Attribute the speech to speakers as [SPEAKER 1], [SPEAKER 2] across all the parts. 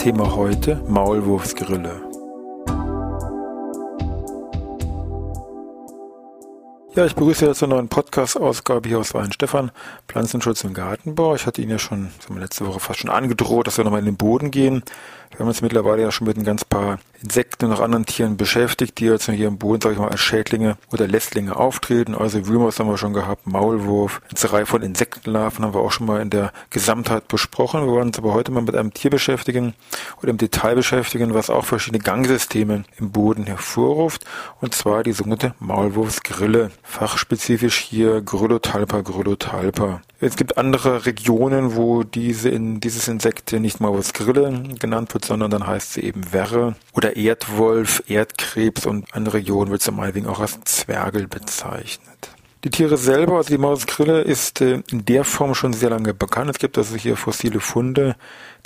[SPEAKER 1] Thema heute Maulwurfsgrille. Ja, ich begrüße jetzt zur neuen Podcast-Ausgabe hier aus Weinstefan, Pflanzenschutz im Gartenbau. Ich hatte Ihnen ja schon letzte Woche fast schon angedroht, dass wir nochmal in den Boden gehen. Wir haben uns mittlerweile ja schon mit ein ganz paar Insekten und auch anderen Tieren beschäftigt, die jetzt hier im Boden, sage ich mal, als Schädlinge oder Lästlinge auftreten. Also Wühlmaus haben wir schon gehabt, Maulwurf, eine Reihe von Insektenlarven haben wir auch schon mal in der Gesamtheit besprochen. Wir wollen uns aber heute mal mit einem Tier beschäftigen oder im Detail beschäftigen, was auch verschiedene Gangsysteme im Boden hervorruft, und zwar die sogenannte Maulwurfsgrille. Fachspezifisch hier Gryllotalpa gryllotalpa. Es gibt andere Regionen, wo diese in, dieses Insekt nicht Maulwurfsgrille genannt wird, sondern dann heißt sie eben Werre oder Erdwolf, Erdkrebs und andere Regionen wird sie meinetwegen auch als Zwergel bezeichnet. Die Tiere selber, also die Mausgrille, ist äh, in der Form schon sehr lange bekannt. Es gibt also hier fossile Funde,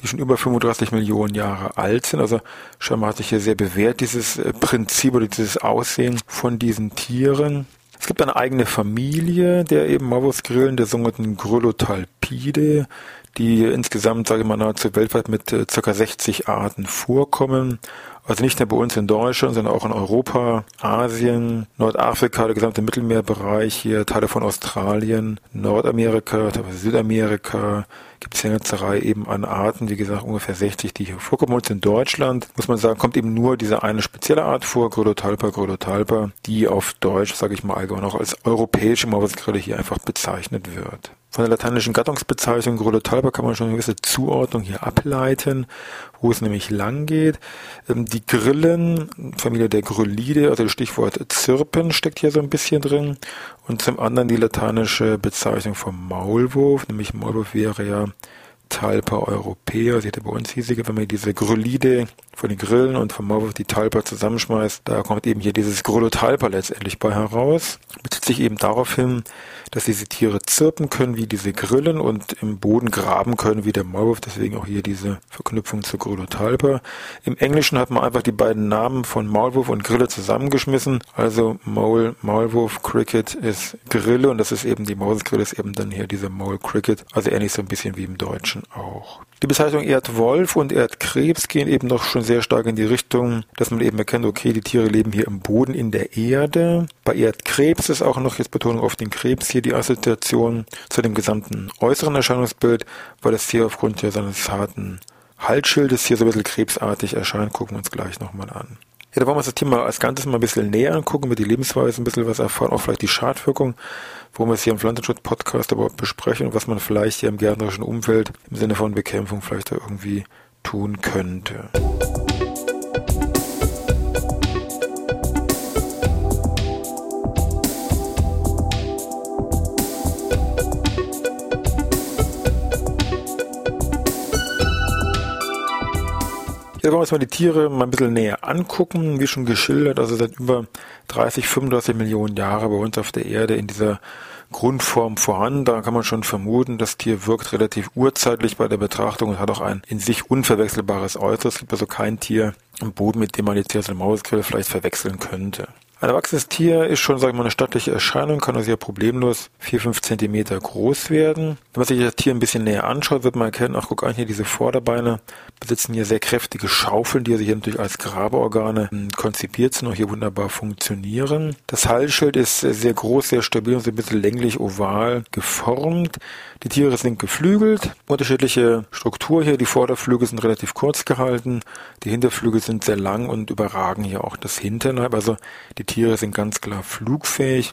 [SPEAKER 1] die schon über 35 Millionen Jahre alt sind. Also scheinbar hat sich hier sehr bewährt, dieses äh, Prinzip oder dieses Aussehen von diesen Tieren. Es gibt eine eigene Familie der eben Maulwurfsgrillen, der sogenannten Gryllotalpide, die insgesamt, sage ich mal, nahezu weltweit mit äh, ca. 60 Arten vorkommen. Also nicht nur bei uns in Deutschland, sondern auch in Europa, Asien, Nordafrika, der gesamte Mittelmeerbereich hier, Teile von Australien, Nordamerika, Südamerika, gibt es eine ganze Reihe eben an Arten, wie gesagt ungefähr 60, die hier vorkommen. Und in Deutschland, muss man sagen, kommt eben nur diese eine spezielle Art vor, Gryllotalpa, Gryllotalpa, die auf Deutsch, sage ich mal allgemein auch als europäische Maulwurfsgrille hier einfach bezeichnet wird. Von der lateinischen Gattungsbezeichnung Gryllotalpa kann man schon eine gewisse Zuordnung hier ableiten, wo es nämlich lang geht. Ähm, die Grillen, Familie der Gryllidae, also das Stichwort Zirpen steckt hier so ein bisschen drin. Und zum anderen die lateinische Bezeichnung vom Maulwurf, nämlich Maulwurf wäre ja Talpa europäer, sie hätte bei uns hiesige, wenn man diese Gryllidae von den Grillen und vom Maulwurf die Talpa zusammenschmeißt, da kommt eben hier dieses Gryllotalpa letztendlich bei heraus. Bezieht sich eben darauf hin, dass diese Tiere zirpen können wie diese Grillen und im Boden graben können wie der Maulwurf. Deswegen auch hier diese Verknüpfung zu Gryllotalpa. Im Englischen hat man einfach die beiden Namen von Maulwurf und Grille zusammengeschmissen. Also Maul, Maulwurf, Cricket ist Grille und das ist eben die Mausgrille ist eben dann hier diese Maul Cricket. Also ähnlich so ein bisschen wie im Deutschen auch. Die Bezeichnung Erdwolf und Erdkrebs gehen eben noch schon sehr stark in die Richtung, dass man eben erkennt, okay, die Tiere leben hier im Boden, in der Erde. Bei Erdkrebs ist auch noch jetzt Betonung auf den Krebs hier die Assoziation zu dem gesamten äußeren Erscheinungsbild, weil das Tier aufgrund seines harten Halsschildes hier so ein bisschen krebsartig erscheint. Gucken wir uns gleich nochmal an. Ja, da wollen wir uns das Thema als Ganzes mal ein bisschen näher angucken, mit die Lebensweise ein bisschen was erfahren, auch vielleicht die Schadwirkung, wo wir es hier im Pflanzenschutz-Podcast überhaupt besprechen und was man vielleicht hier im gärtnerischen Umfeld im Sinne von Bekämpfung vielleicht da irgendwie tun könnte. Jetzt wollen wir uns mal die Tiere mal ein bisschen näher angucken, wie schon geschildert, also seit über 30, 35 Millionen Jahren bei uns auf der Erde in dieser Grundform vorhanden. Da kann man schon vermuten, das Tier wirkt relativ urzeitlich bei der Betrachtung und hat auch ein in sich unverwechselbares Äußeres. Es gibt also kein Tier im Boden, mit dem man so eine Mausgrille vielleicht verwechseln könnte. Ein erwachsenes Tier ist schon, sag ich mal, eine stattliche Erscheinung, kann also ja problemlos 4, 5 Zentimeter groß werden. Wenn man sich das Tier ein bisschen näher anschaut, wird man erkennen, ach guck an, hier diese Vorderbeine besitzen hier sehr kräftige Schaufeln, die also hier natürlich als Grabeorgane hm, konzipiert sind und hier wunderbar funktionieren. Das Halsschild ist sehr groß, sehr stabil und so ein bisschen länglich oval geformt. Die Tiere sind geflügelt, unterschiedliche Struktur hier. Die Vorderflügel sind relativ kurz gehalten, die Hinterflügel sind sehr lang und überragen hier auch das Hinterleib. Also die Tiere sind ganz klar flugfähig.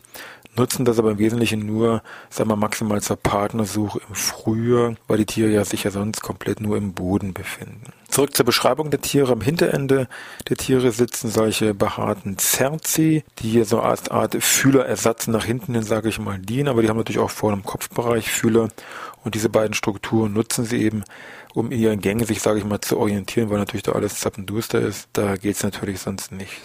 [SPEAKER 1] nutzen das aber im Wesentlichen nur, sagen wir maximal zur Partnersuche im Frühjahr, weil die Tiere ja sich ja sonst komplett nur im Boden befinden. Zurück zur Beschreibung der Tiere. Am Hinterende der Tiere sitzen solche behaarten Zerzi, die hier so als Art Fühlerersatz nach hinten hin, sage ich mal, dienen, aber die haben natürlich auch vor dem Kopfbereich Fühler und diese beiden Strukturen nutzen sie eben, um in ihren Gängen sich, sage ich mal, zu orientieren, weil natürlich da alles zappenduster ist. Da geht's natürlich sonst nicht.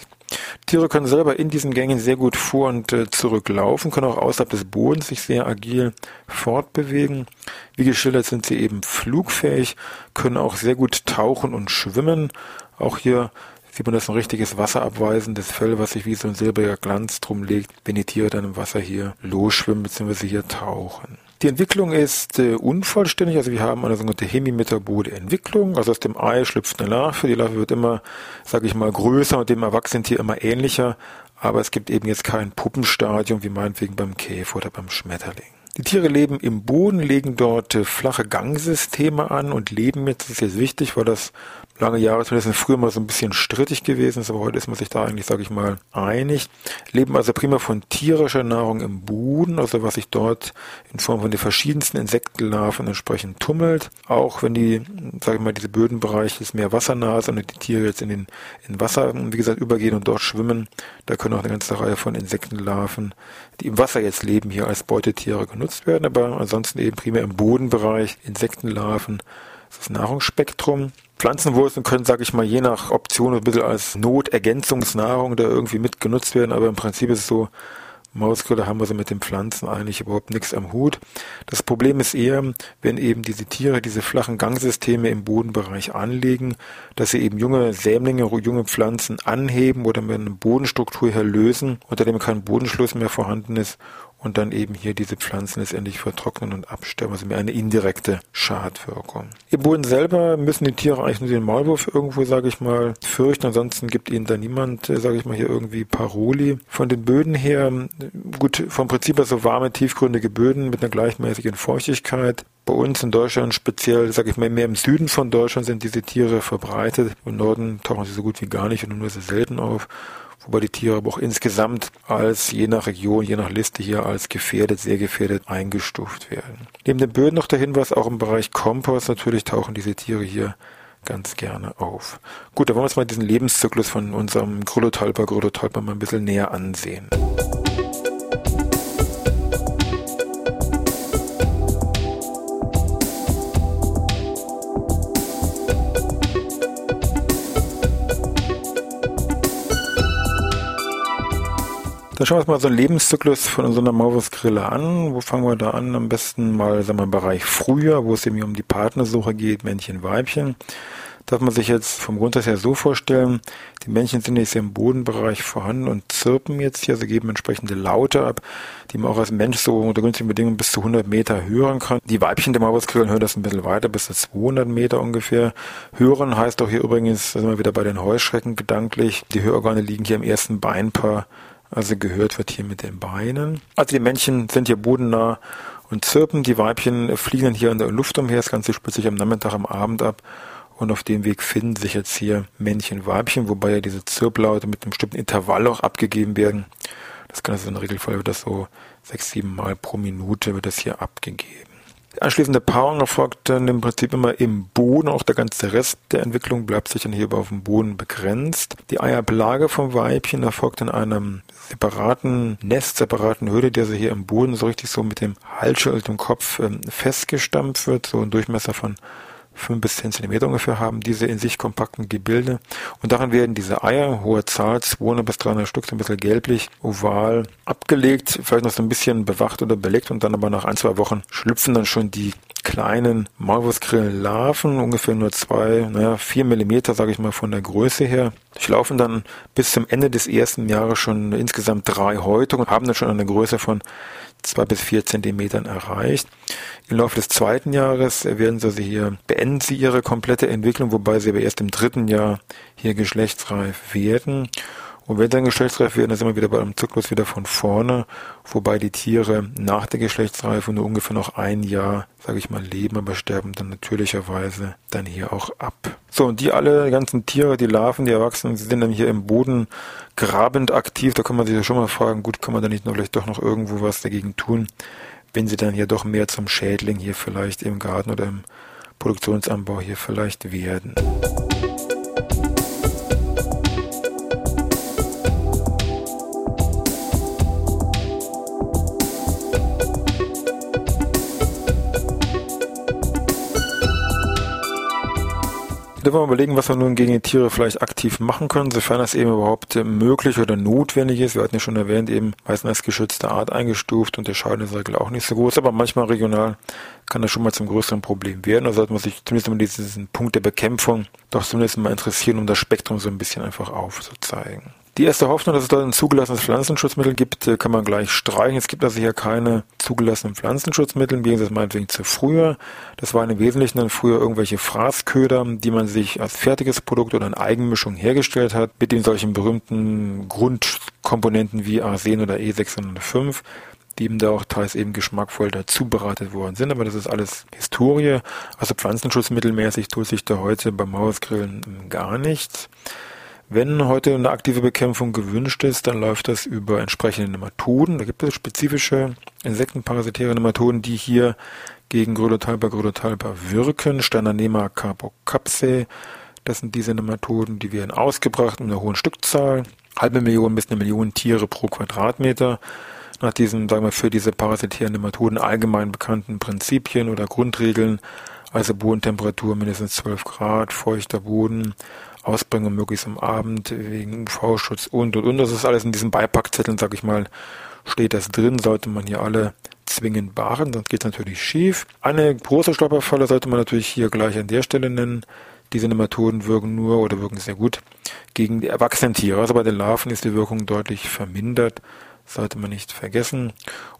[SPEAKER 1] Tiere können selber in diesen Gängen sehr gut vor und äh, zurücklaufen, können auch außerhalb des Bodens sich sehr agil fortbewegen. Wie geschildert sind sie eben flugfähig, können auch sehr gut tauchen und schwimmen. Auch hier sieht man das ein richtiges wasserabweisendes Fell, was sich wie so ein silbriger Glanz drum legt, wenn die Tiere dann im Wasser hier losschwimmen bzw. hier tauchen. Die Entwicklung ist äh, unvollständig, also wir haben eine sogenannte hemimetabole Entwicklung, also aus dem Ei schlüpft eine Larve, die Larve wird immer, sage ich mal, größer und dem Erwachsenentier immer ähnlicher, aber es gibt eben jetzt kein Puppenstadium, wie meinetwegen beim Käfer oder beim Schmetterling. Die Tiere leben im Boden, legen dort äh, flache Gangsysteme an und leben jetzt, das ist jetzt wichtig, weil das lange Jahre zumindest früher mal so ein bisschen strittig gewesen ist, aber heute ist man sich da eigentlich, sage ich mal, einig. Leben also prima von tierischer Nahrung im Boden, also was sich dort in Form von den verschiedensten Insektenlarven entsprechend tummelt. Auch wenn die, sage ich mal, diese Bödenbereiche ist mehr wassernah sind und die Tiere jetzt in den in Wasser, wie gesagt, übergehen und dort schwimmen, da können auch eine ganze Reihe von Insektenlarven, die im Wasser jetzt leben, hier als Beutetiere genutzt werden, aber ansonsten eben primär im Bodenbereich Insektenlarven, das Nahrungsspektrum. Pflanzenwurzeln können, sage ich mal, je nach Option ein bisschen als Notergänzungsnahrung da irgendwie mitgenutzt werden, aber im Prinzip ist es so, Mausgrille haben wir so mit den Pflanzen eigentlich überhaupt nichts am Hut. Das Problem ist eher, wenn eben diese Tiere diese flachen Gangsysteme im Bodenbereich anlegen, dass sie eben junge Sämlinge, junge Pflanzen anheben oder mit einer Bodenstruktur her lösen, unter dem kein Bodenschluss mehr vorhanden ist und dann eben hier diese Pflanzen letztendlich vertrocknen und absterben, also mehr eine indirekte Schadwirkung. Im Boden selber müssen die Tiere eigentlich nur den Maulwurf irgendwo, sage ich mal, fürchten, ansonsten gibt ihnen da niemand, äh, sage ich mal, hier irgendwie Paroli. Von den Böden her, gut, vom Prinzip her so warme, tiefgründige Böden mit einer gleichmäßigen Feuchtigkeit. Bei uns in Deutschland speziell, sage ich mal, mehr im Süden von Deutschland sind diese Tiere verbreitet. Im Norden tauchen sie so gut wie gar nicht und nur sehr selten auf wobei die Tiere aber auch insgesamt als je nach Region, je nach Liste hier als gefährdet, sehr gefährdet eingestuft werden. Neben den Böden noch der Hinweis, auch im Bereich Kompost natürlich tauchen diese Tiere hier ganz gerne auf. Gut, dann wollen wir uns mal diesen Lebenszyklus von unserem Grullotalpa, Grullotalpa mal ein bisschen näher ansehen. Dann schauen wir uns mal so einen Lebenszyklus von so einer Maulwurfsgrille an. Wo fangen wir da an? Am besten mal, sagen wir, im Bereich Frühjahr, wo es eben um die Partnersuche geht, Männchen, Weibchen. Darf man sich jetzt vom Grundsatz her so vorstellen, die Männchen sind jetzt hier im Bodenbereich vorhanden und zirpen jetzt hier, sie geben entsprechende Laute ab, die man auch als Mensch so unter günstigen Bedingungen bis zu 100 Meter hören kann. Die Weibchen der Maulwurfsgrillen hören das ein bisschen weiter, bis zu 200 Meter ungefähr. Hören heißt auch hier übrigens, da sind wir wieder bei den Heuschrecken gedanklich, die Hörorgane liegen hier im ersten Beinpaar also gehört wird hier mit den Beinen. Also die Männchen sind hier bodennah und zirpen. Die Weibchen fliegen hier in der Luft umher. Das Ganze spielt sich am Nachmittag, am Abend ab. Und auf dem Weg finden sich jetzt hier Männchen, Weibchen, wobei ja diese Zirplaute mit einem bestimmten Intervall auch abgegeben werden. Das kann also in der Regelfall wird das so sechs, sieben Mal pro Minute wird das hier abgegeben. Anschließende Paarung erfolgt dann im Prinzip immer im Boden. Auch der ganze Rest der Entwicklung bleibt sich dann hier auf dem Boden begrenzt. Die Eiablage vom Weibchen erfolgt in einem separaten Nest, separaten Höhle, der so hier im Boden so richtig so mit dem Halsschild und Kopf ähm, festgestampft wird, so ein Durchmesser von fünf bis zehn Zentimeter ungefähr haben diese in sich kompakten Gebilde. Und darin werden diese Eier, hohe Zahl, 200 bis 300 Stück, so ein bisschen gelblich, oval, abgelegt, vielleicht noch so ein bisschen bewacht oder belegt und dann aber nach ein, zwei Wochen schlüpfen dann schon die kleinen Maulwurfsgrillenlarven, ungefähr nur zwei, naja, vier Millimeter, sage ich mal, von der Größe her. Durchlaufen dann bis zum Ende des ersten Jahres schon insgesamt drai Häutungen, haben dann schon eine Größe von zwei bis vier Zentimetern erreicht. Im Laufe des zweiten Jahres werden sie hier, beenden sie ihre komplette Entwicklung, wobei sie aber erst im dritten Jahr hier geschlechtsreif werden. Und wenn sie dann geschlechtsreif werden, dann sind wir wieder bei einem Zyklus wieder von vorne, wobei die Tiere nach der Geschlechtsreife nur ungefähr noch ein Jahr, sage ich mal, leben, aber sterben dann natürlicherweise dann hier auch ab. So, und die alle, ganzen Tiere, die Larven, die Erwachsenen, die sind dann hier im Boden grabend aktiv. Da kann man sich ja schon mal fragen, gut, kann man da nicht noch vielleicht doch noch irgendwo was dagegen tun, wenn sie dann hier doch mehr zum Schädling hier vielleicht im Garten oder im Produktionsanbau hier vielleicht werden. Da wir überlegen, was wir nun gegen die Tiere vielleicht aktiv machen können, sofern das eben überhaupt möglich oder notwendig ist. Wir hatten ja schon erwähnt, eben meistens als geschützte Art eingestuft und der Schaden ist eigentlich auch nicht so groß, aber manchmal regional kann das schon mal zum größeren Problem werden. Also sollte man sich zumindest mal diesen Punkt der Bekämpfung doch zumindest mal interessieren, um das Spektrum so ein bisschen einfach aufzuzeigen. Die erste Hoffnung, dass es dort ein zugelassenes Pflanzenschutzmittel gibt, äh, kann man gleich streichen. Es gibt also hier keine zugelassenen Pflanzenschutzmittel, im Gegensatz meinetwegen zu früher. Das waren im Wesentlichen dann früher irgendwelche Fraßköder, die man sich als fertiges Produkt oder in Eigenmischung hergestellt hat, mit den solchen berühmten Grundkomponenten wie Arsen oder E605 die eben da auch teils eben geschmackvoll dazu beratet worden sind, aber das ist alles Historie. Also pflanzenschutzmittelmäßig tut sich da heute beim Mausgrillen gar nichts. Wenn heute eine aktive Bekämpfung gewünscht ist, dann läuft das über entsprechende Nematoden. Da gibt es spezifische insektenparasitäre Nematoden, die hier gegen Grölotalpa grölotalpa wirken. Sternanema carbocapsae. Das sind diese Nematoden, die werden ausgebracht in einer hohen Stückzahl. Halbe Million bis eine Million Tiere pro Quadratmeter. Nach diesen, sagen wir, für diese parasitären Nematoden allgemein bekannten Prinzipien oder Grundregeln, also Bodentemperatur mindestens 12 Grad, feuchter Boden, Ausbringung möglichst am Abend wegen UV-Schutz und und und. Das ist alles in diesen Beipackzetteln, sag ich mal, steht das drin, sollte man hier alle zwingend beachten, sonst geht es natürlich schief. Eine große Stolperfalle sollte man natürlich hier gleich an der Stelle nennen. Diese Nematoden wirken nur oder wirken sehr gut gegen die erwachsenen Tiere. Also bei den Larven ist die Wirkung deutlich vermindert, sollte man nicht vergessen.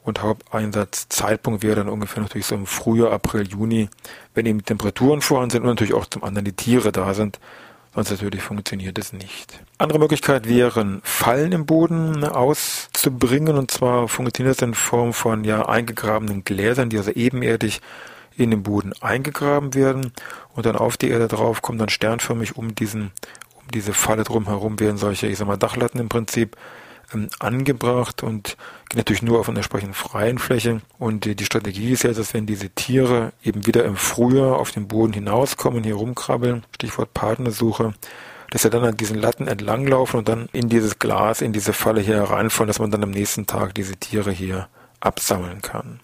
[SPEAKER 1] Und Haupteinsatzzeitpunkt wäre dann ungefähr natürlich so im Frühjahr, April, Juni, wenn eben Temperaturen vorhanden sind und natürlich auch zum anderen die Tiere da sind, Sonst natürlich funktioniert es nicht. Andere Möglichkeit wären, Fallen im Boden auszubringen. Und zwar funktioniert das in Form von ja eingegrabenen Gläsern, die also ebenerdig in den Boden eingegraben werden und dann auf die Erde drauf kommen dann sternförmig um diesen um diese Falle drumherum werden solche, ich sag mal, Dachlatten im Prinzip ähm, angebracht und geht natürlich nur auf einer entsprechend freien Fläche. Und die, Strategie ist ja, dass wenn diese Tiere eben wieder im Frühjahr auf den Boden hinauskommen, hier rumkrabbeln, Stichwort Partnersuche, dass sie dann an diesen Latten entlanglaufen und dann in dieses Glas, in diese Falle hier reinfallen, dass man dann am nächsten Tag diese Tiere hier absammeln kann.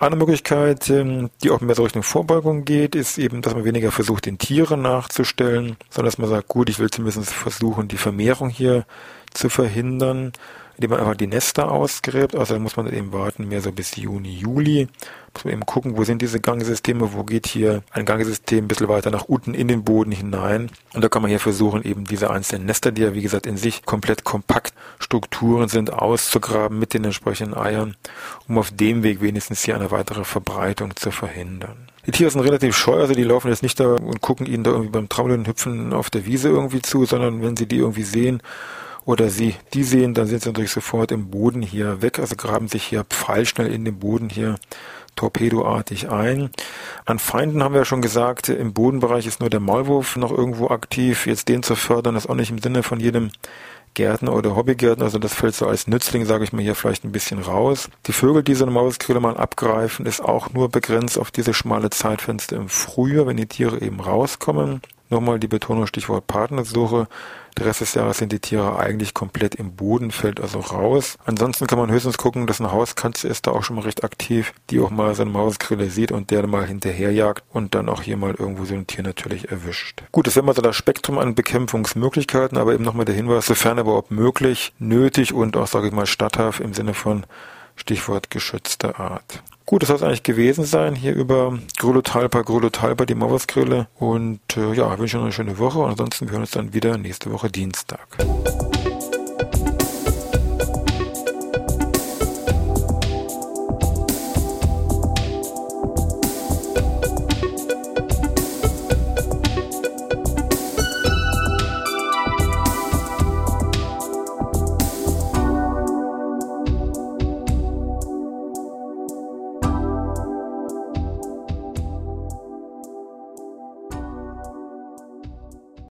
[SPEAKER 1] Eine Möglichkeit, ähm, die auch mehr so Richtung Vorbeugung geht, ist eben, dass man weniger versucht, den Tieren nachzustellen, sondern dass man sagt, gut, ich will zumindest versuchen, die Vermehrung hier zu verhindern, indem man einfach die Nester ausgräbt. Also muss man eben warten, mehr so bis Juni, Juli. Muss man eben gucken, wo sind diese Gangsysteme, wo geht hier ein Gangsystem ein bisschen weiter nach unten in den Boden hinein. Und da kann man hier versuchen, eben diese einzelnen Nester, die ja wie gesagt in sich komplett kompakt Strukturen sind, auszugraben mit den entsprechenden Eiern, um auf dem Weg wenigstens hier eine weitere Verbreitung zu verhindern. Die Tiere sind relativ scheu, also die laufen jetzt nicht da und gucken ihnen da irgendwie beim Traumeln und Hüpfen auf der Wiese irgendwie zu, sondern wenn sie die irgendwie sehen, oder sie die sehen, dann sind sie natürlich sofort im Boden hier weg, also graben sich hier pfeilschnell in den Boden hier torpedoartig ein. An Feinden haben wir ja schon gesagt, im Bodenbereich ist nur der Maulwurf noch irgendwo aktiv. Jetzt den zu fördern, ist auch nicht im Sinne von jedem Gärtner oder Hobbygärtner, also das fällt so als Nützling, sage ich mal, hier vielleicht ein bisschen raus. Die Vögel, die so eine Mauskrille mal abgreifen, ist auch nur begrenzt auf diese schmale Zeitfenster im Frühjahr, wenn die Tiere eben rauskommen. Nochmal die Betonung, Stichwort Partnersuche. Der Rest des Jahres sind die Tiere eigentlich komplett im Boden, fällt also raus. Ansonsten kann man höchstens gucken, dass eine Hauskatze ist da auch schon mal recht aktiv, die auch mal seine Mausgrille sieht und der mal hinterherjagt und dann auch hier mal irgendwo so ein Tier natürlich erwischt. Gut, das wäre mal so das Spektrum an Bekämpfungsmöglichkeiten, aber eben nochmal der Hinweis, sofern überhaupt möglich, nötig und auch, sage ich mal, statthaft im Sinne von Stichwort geschützte Art. Gut, das soll es eigentlich gewesen sein hier über Grüllo Talpa, Grüllo Talpa, die Mauersgrille. Und äh, ja, wünsche noch eine schöne Woche und ansonsten wir hören uns dann wieder nächste Woche Dienstag.